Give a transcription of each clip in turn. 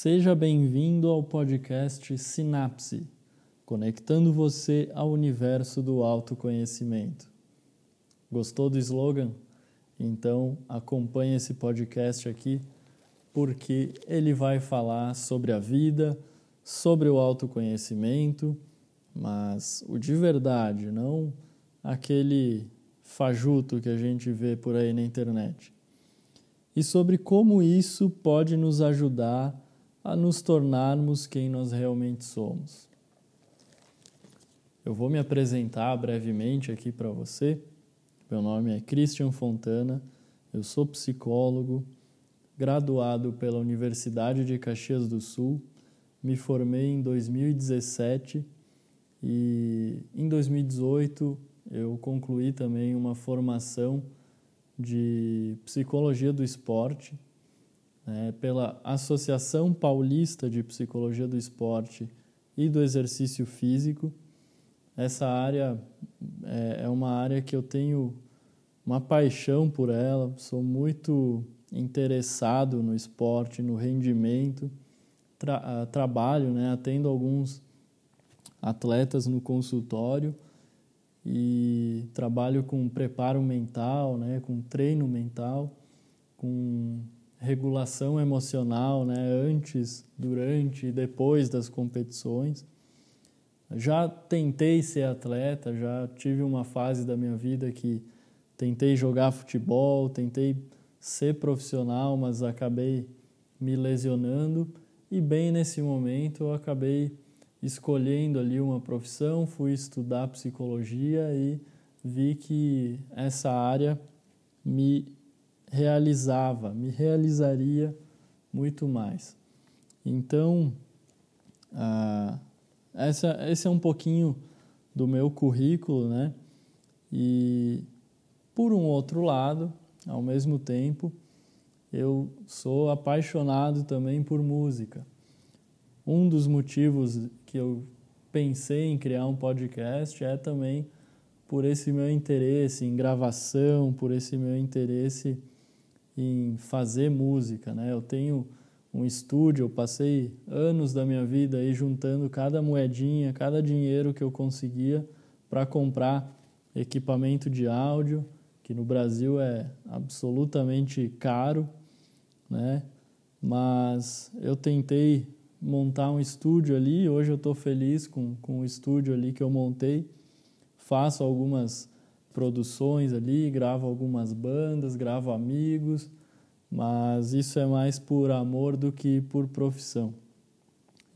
Seja bem-vindo ao podcast Sinapse, conectando você ao universo do autoconhecimento. Gostou do slogan? Então acompanhe esse podcast aqui, porque ele vai falar sobre a vida, sobre o autoconhecimento, mas o de verdade, não aquele fajuto que a gente vê por aí na internet. E sobre como isso pode nos ajudar a nos tornarmos quem nós realmente somos. Eu vou me apresentar brevemente aqui para você. Meu nome é Christian Fontana, eu sou psicólogo, graduado pela Universidade de Caxias do Sul, me formei em 2017 e em 2018 eu concluí também uma formação de psicologia do esporte né, pela Associação Paulista de Psicologia do Esporte e do Exercício Físico. Essa área é, é uma área que eu tenho uma paixão por ela, sou muito interessado no esporte, no rendimento, Tra ah, trabalho, né, atendo alguns atletas no consultório e trabalho com preparo mental, né, com treino mental, com regulação emocional, né, antes, durante e depois das competições. Já tentei ser atleta, já tive uma fase da minha vida que tentei jogar futebol, tentei ser profissional, mas acabei me lesionando e bem nesse momento eu acabei escolhendo ali uma profissão, fui estudar psicologia e vi que essa área me realizava, me realizaria muito mais. Então, essa, esse é um pouquinho do meu currículo, né? E, por um outro lado, ao mesmo tempo, eu sou apaixonado também por música. Um dos motivos que eu pensei em criar um podcast é também por esse meu interesse em gravação, por esse meu interesse em fazer música, né? Eu tenho um estúdio, eu passei anos da minha vida aí juntando cada moedinha, cada dinheiro que eu conseguia para comprar equipamento de áudio, que no Brasil é absolutamente caro, né? Mas eu tentei montar um estúdio ali, hoje eu estou feliz com, com o estúdio ali que eu montei, faço algumas produções ali, gravo algumas bandas, gravo amigos, mas isso é mais por amor do que por profissão.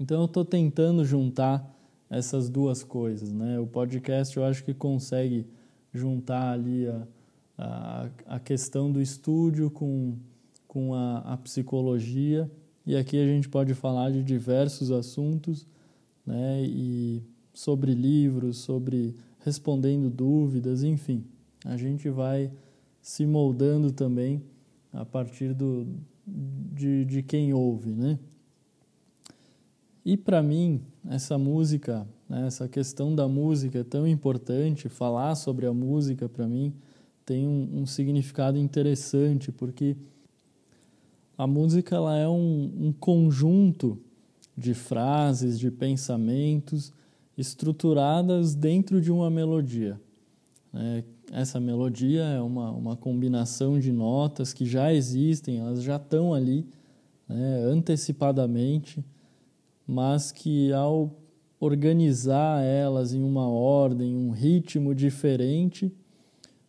Então eu estou tentando juntar essas duas coisas, né? O podcast eu acho que consegue juntar ali a, a, a questão do estúdio com, com a, a psicologia e aqui a gente pode falar de diversos assuntos, né? E sobre livros, sobre respondendo dúvidas, enfim, a gente vai se moldando também a partir do, de, de quem ouve, né? E para mim, essa música, né, essa questão da música é tão importante, falar sobre a música para mim tem um, um, significado interessante, porque a música ela é um, um conjunto de frases, de pensamentos estruturadas dentro de uma melodia. É, essa melodia é uma, uma combinação de notas que já existem, elas já estão ali né, antecipadamente, mas que ao organizar elas em uma ordem, um ritmo diferente,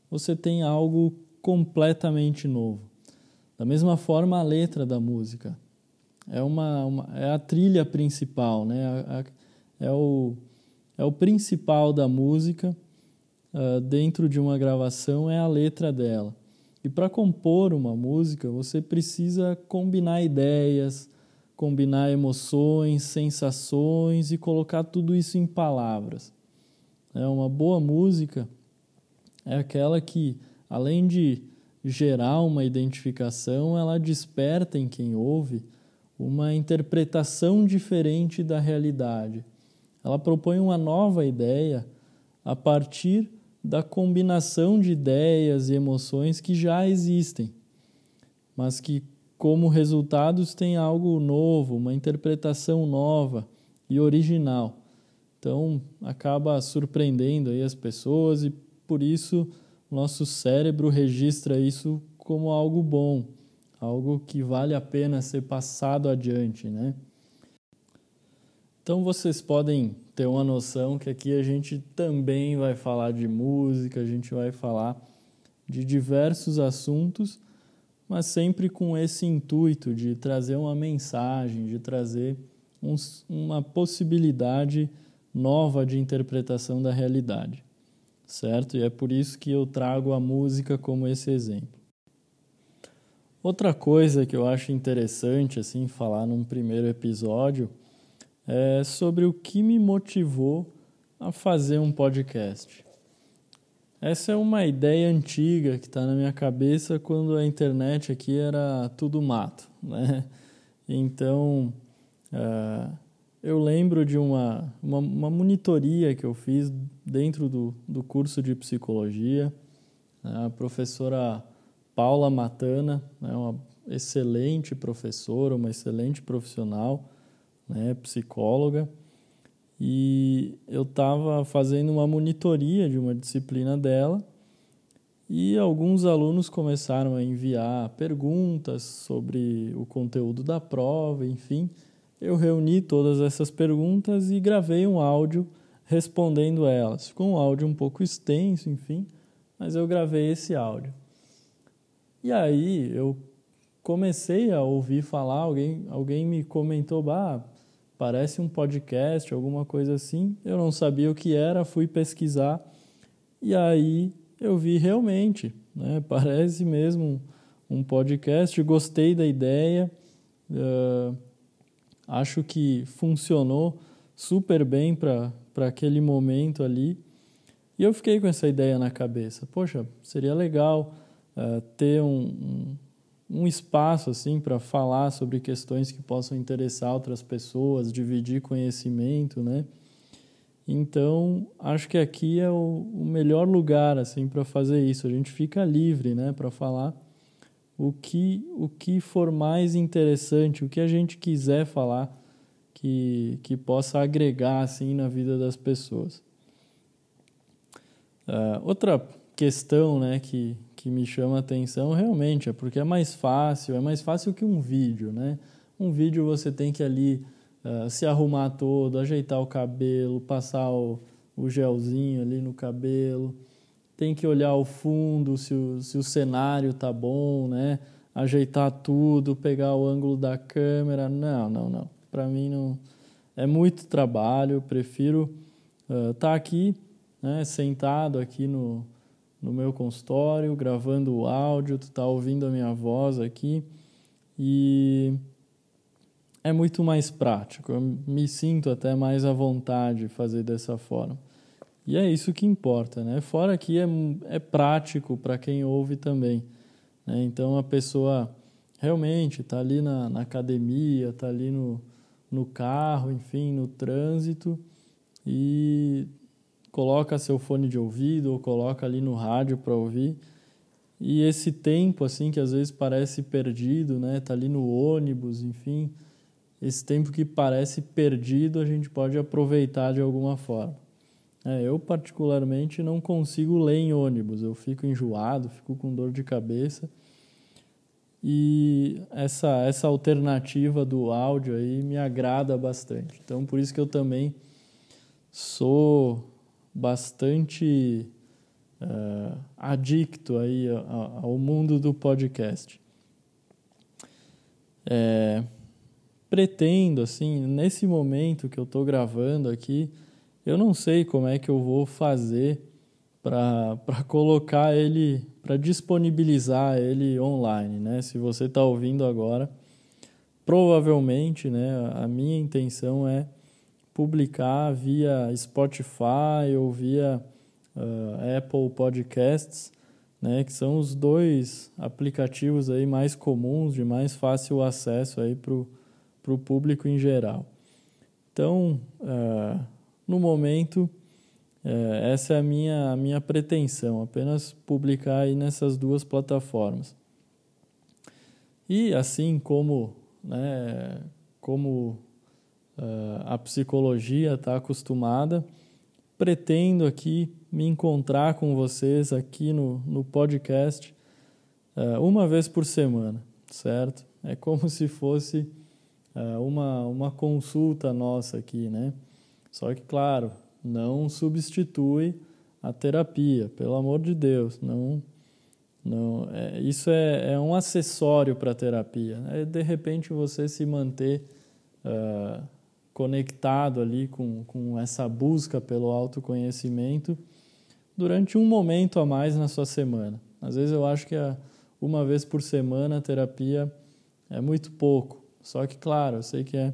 você tem algo completamente novo. Da mesma forma, a letra da música é, uma, uma é a trilha principal, né? é, o, é o principal da música uh, dentro de uma gravação é a letra dela. E para compor uma música, você precisa combinar ideias, combinar emoções, sensações e colocar tudo isso em palavras. É uma boa música é aquela que, além de gerar uma identificação, ela desperta em quem ouve uma interpretação diferente da realidade. Ela propõe uma nova ideia a partir da combinação de ideias e emoções que já existem, mas que como resultados tem algo novo, uma interpretação nova e original. Então acaba surpreendendo aí as pessoas e por isso nosso cérebro registra isso como algo bom, algo que vale a pena ser passado adiante, né? Então vocês podem ter uma noção que aqui a gente também vai falar de música, a gente vai falar de diversos assuntos, mas sempre com esse intuito de trazer uma mensagem, de trazer um, uma possibilidade nova de interpretação da realidade, certo? E é por isso que eu trago a música como esse exemplo. Outra coisa que eu acho interessante assim falar num primeiro episódio é sobre o que me motivou a fazer um podcast. Essa é uma ideia antiga que está na minha cabeça quando a internet aqui era tudo mato, né? Então, uh, eu lembro de uma, uma, uma, monitoria que eu fiz dentro do, do curso de psicologia. A professora Paula Matana, né, uma excelente professora, uma excelente profissional, né, psicóloga. E eu estava fazendo uma monitoria de uma disciplina dela e alguns alunos começaram a enviar perguntas sobre o conteúdo da prova, enfim eu reuni todas essas perguntas e gravei um áudio respondendo elas. Ficou um áudio um pouco extenso, enfim, mas eu gravei esse áudio. E aí eu comecei a ouvir falar, alguém, alguém me comentou, bah, parece um podcast, alguma coisa assim. Eu não sabia o que era, fui pesquisar e aí eu vi realmente, né, parece mesmo um, podcast, gostei da ideia. Uh, Acho que funcionou super bem para aquele momento ali. E eu fiquei com essa ideia na cabeça. Poxa, seria legal uh, ter um, um, um, espaço assim para falar sobre questões que possam interessar outras pessoas, dividir conhecimento, né? Então, acho que aqui é o, o melhor lugar assim para fazer isso. A gente fica livre, né, para falar o que, o que for mais interessante, o que a gente quiser falar que, que possa agregar assim na vida das pessoas. Uh, outra questão né, que, que me chama a atenção realmente é porque é mais fácil, é mais fácil que um vídeo. Né? Um vídeo você tem que ali uh, se arrumar todo, ajeitar o cabelo, passar o, o gelzinho ali no cabelo tem que olhar o fundo, se o, se o cenário tá bom, né? Ajeitar tudo, pegar o ângulo da câmera. Não, não, não. Para mim não é muito trabalho. Eu prefiro estar uh, tá aqui, né, sentado aqui no, no meu consultório, gravando o áudio, tu tá ouvindo a minha voz aqui e é muito mais prático. Eu me sinto até mais à vontade de fazer dessa forma. E é isso que importa, né? Fora que é, é prático para quem ouve também. Né? Então a pessoa realmente está ali na, na academia, está ali no, no carro, enfim, no trânsito e coloca seu fone de ouvido ou coloca ali no rádio para ouvir. E esse tempo assim que às vezes parece perdido, né? Tá ali no ônibus, enfim, esse tempo que parece perdido, a gente pode aproveitar de alguma forma. É, eu, particularmente, não consigo ler em ônibus. Eu fico enjoado, fico com dor de cabeça. E essa, essa alternativa do áudio aí me agrada bastante. Então, por isso que eu também sou bastante uh, adicto aí ao mundo do podcast. É, pretendo, assim, nesse momento que eu estou gravando aqui, eu não sei como é que eu vou fazer para colocar ele, para disponibilizar ele online, né? Se você está ouvindo agora, provavelmente, né, a minha intenção é publicar via Spotify ou via uh, Apple Podcasts, né, que são os dois aplicativos aí mais comuns, de mais fácil acesso para o público em geral. Então, uh, no momento, é, essa é a minha, a minha pretensão, apenas publicar aí nessas duas plataformas. E assim como, né, como uh, a psicologia está acostumada, pretendo aqui me encontrar com vocês aqui no, no podcast uh, uma vez por semana, certo? É como se fosse uh, uma, uma consulta nossa aqui, né? Só que, claro, não substitui a terapia, pelo amor de Deus, não não, é, isso é, é, um acessório para a terapia. Né? De repente você se manter uh, conectado ali com, com essa busca pelo autoconhecimento durante um momento a mais na sua semana. Às vezes eu acho que a, uma vez por semana a terapia é muito pouco. Só que, claro, eu sei que é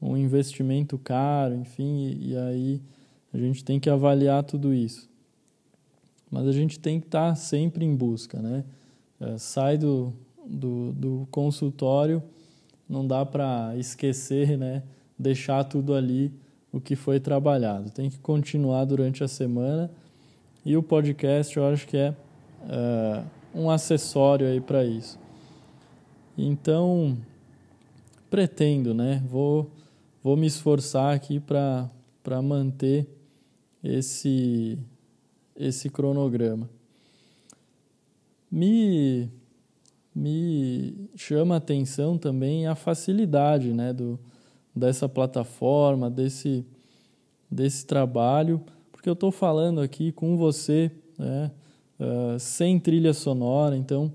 um investimento caro, enfim, e, e aí a gente tem que avaliar tudo isso mas a gente tem que estar tá sempre em busca, né? É, sai do, do, do consultório, não dá para esquecer, né? Deixar tudo ali o que foi trabalhado. Tem que continuar durante a semana e o podcast eu acho que é, é um acessório aí para isso. Então, pretendo, né? Vou, vou me esforçar aqui para manter esse esse cronograma. Me, me chama a atenção também a facilidade né, do, dessa plataforma, desse, desse trabalho, porque eu estou falando aqui com você né, uh, sem trilha sonora, então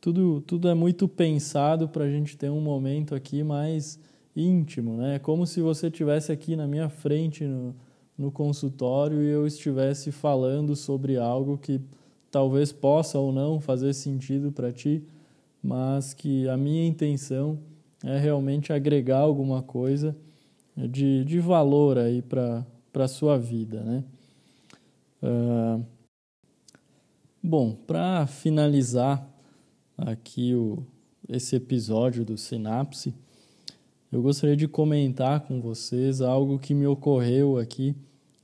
tudo, tudo é muito pensado para a gente ter um momento aqui mais íntimo, né? É como se você estivesse aqui na minha frente no, no consultório e eu estivesse falando sobre algo que talvez possa ou não fazer sentido para ti, mas que a minha intenção é realmente agregar alguma coisa de, de valor aí para a sua vida, né? Uh, bom, para finalizar aqui o, esse episódio do Sinapse, eu gostaria de comentar com vocês algo que me ocorreu aqui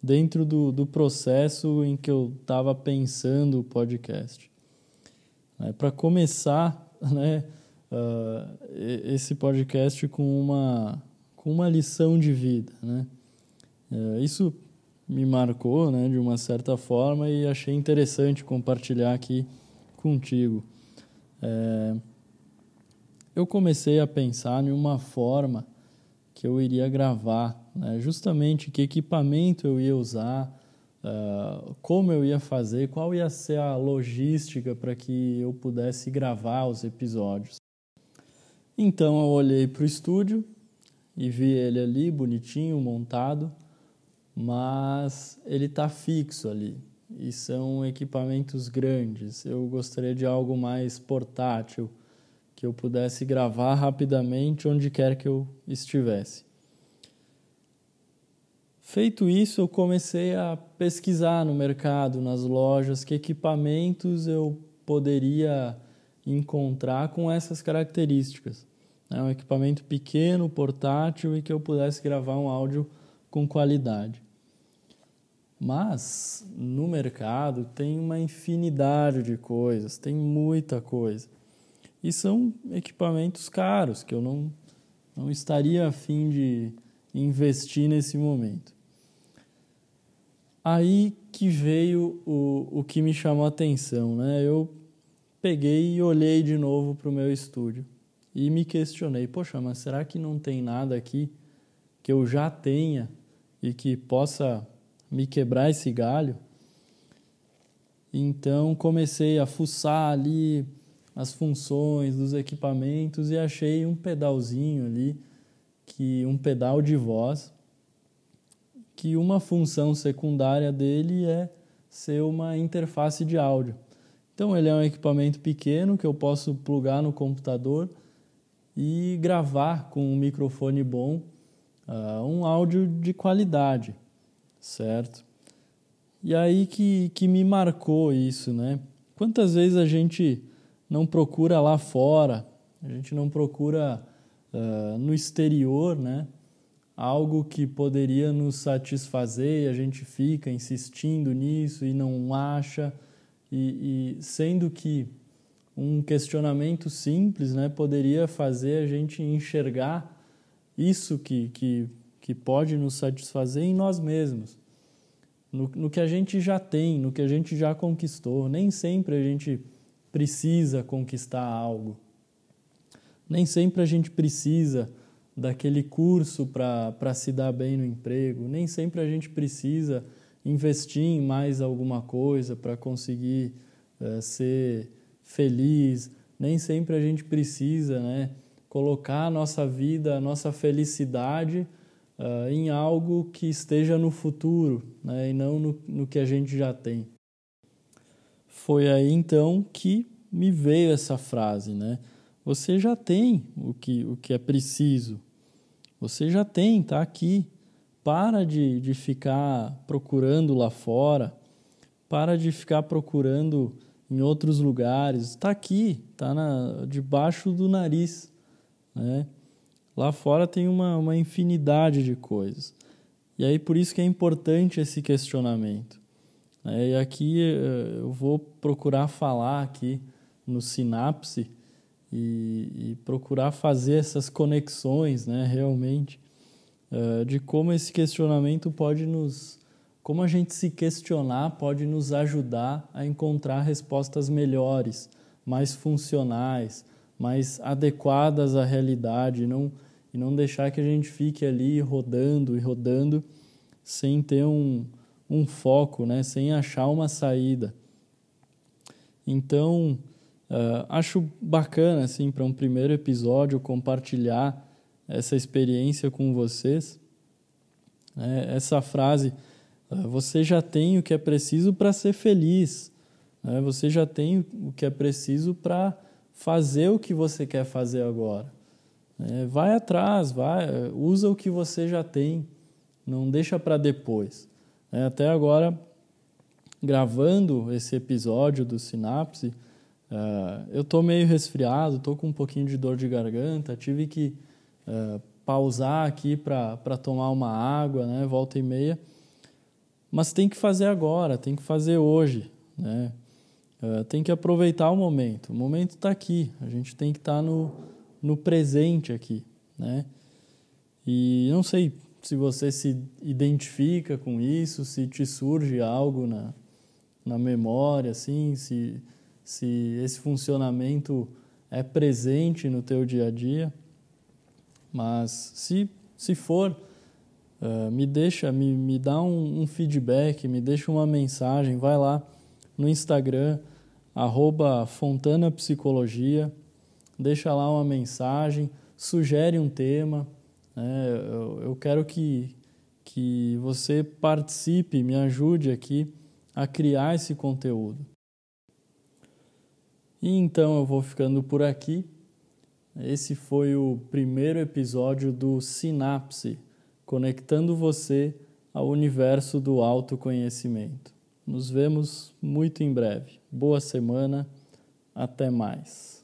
dentro do, do processo em que eu estava pensando o podcast. É, Para começar, né, uh, esse podcast com uma, com uma lição de vida. Né? Uh, isso me marcou né, de uma certa forma e achei interessante compartilhar aqui contigo. É, eu comecei a pensar em uma forma que eu iria gravar, né? justamente que equipamento eu ia usar, uh, como eu ia fazer, qual ia ser a logística para que eu pudesse gravar os episódios. Então eu olhei para o estúdio e vi ele ali bonitinho, montado, mas ele está fixo ali e são equipamentos grandes. Eu gostaria de algo mais portátil que eu pudesse gravar rapidamente onde quer que eu estivesse. Feito isso, eu comecei a pesquisar no mercado, nas lojas, que equipamentos eu poderia encontrar com essas características. É um equipamento pequeno, portátil e que eu pudesse gravar um áudio com qualidade. Mas no mercado tem uma infinidade de coisas, tem muita coisa. E são equipamentos caros que eu não, não estaria afim de investir nesse momento. Aí que veio o, o que me chamou a atenção, né? Eu peguei e olhei de novo para o meu estúdio e me questionei: poxa, mas será que não tem nada aqui que eu já tenha e que possa me quebrar esse galho? Então comecei a fuçar ali as funções dos equipamentos e achei um pedalzinho ali, que um pedal de voz, que uma função secundária dele é ser uma interface de áudio. Então ele é um equipamento pequeno que eu posso plugar no computador e gravar com um microfone bom uh, um áudio de qualidade, certo? E aí que, que me marcou isso, né? Quantas vezes a gente não procura lá fora, a gente não procura uh, no exterior, né? Algo que poderia nos satisfazer e a gente fica insistindo nisso e não acha, e, e sendo que um questionamento simples né, poderia fazer a gente enxergar isso que, que, que pode nos satisfazer em nós mesmos, no, no que a gente já tem, no que a gente já conquistou. Nem sempre a gente precisa conquistar algo, nem sempre a gente precisa daquele curso para se dar bem no emprego, nem sempre a gente precisa investir em mais alguma coisa para conseguir uh, ser feliz, nem sempre a gente precisa né, colocar a nossa vida, a nossa felicidade uh, em algo que esteja no futuro né, e não no, no que a gente já tem. Foi aí então que me veio essa frase, né? Você já tem o que, o que é preciso. Você já tem, está aqui. Para de, de ficar procurando lá fora. Para de ficar procurando em outros lugares. Está aqui, está debaixo do nariz. Né? Lá fora tem uma, uma infinidade de coisas. E aí por isso que é importante esse questionamento. É, e aqui eh, eu vou procurar falar aqui no sinapse e, e procurar fazer essas conexões, né, realmente, uh, de como esse questionamento pode nos como a gente se questionar pode nos ajudar a encontrar respostas melhores, mais funcionais, mais adequadas à realidade, não, e não deixar que a gente fique ali rodando e rodando sem ter um, um foco, né? sem achar uma saída. Então, uh, acho bacana assim, para um primeiro episódio compartilhar essa experiência com vocês. É, essa frase ah, você já tem o que é preciso para ser feliz. Né? Você já tem o que é preciso para fazer o que você quer fazer agora. É, vai atrás, vai, usa o que você já tem, não deixa para depois. É, até agora, gravando esse episódio do Sinapse, uh, eu estou meio resfriado, estou com um pouquinho de dor de garganta, tive que uh, pausar aqui para tomar uma água, né, volta e meia, mas tem que fazer agora, tem que fazer hoje, né? Uh, tem que aproveitar o momento. O momento está aqui, a gente tem que estar tá no, no presente aqui, né? E não sei se você se identifica com isso, se te surge algo na, na memória, assim, se, se esse funcionamento é presente no teu dia a dia. Mas se, se for, Uh, me deixa, me, me dá um, um, feedback, me deixa uma mensagem, vai lá no Instagram, arroba Fontana Psicologia, deixa lá uma mensagem, sugere um tema. Né? Eu, eu quero que, que você participe, me ajude aqui a criar esse conteúdo. E então eu vou ficando por aqui. Esse foi o primeiro episódio do Sinapse conectando você ao universo do autoconhecimento. Nos vemos muito em breve. Boa semana, até mais.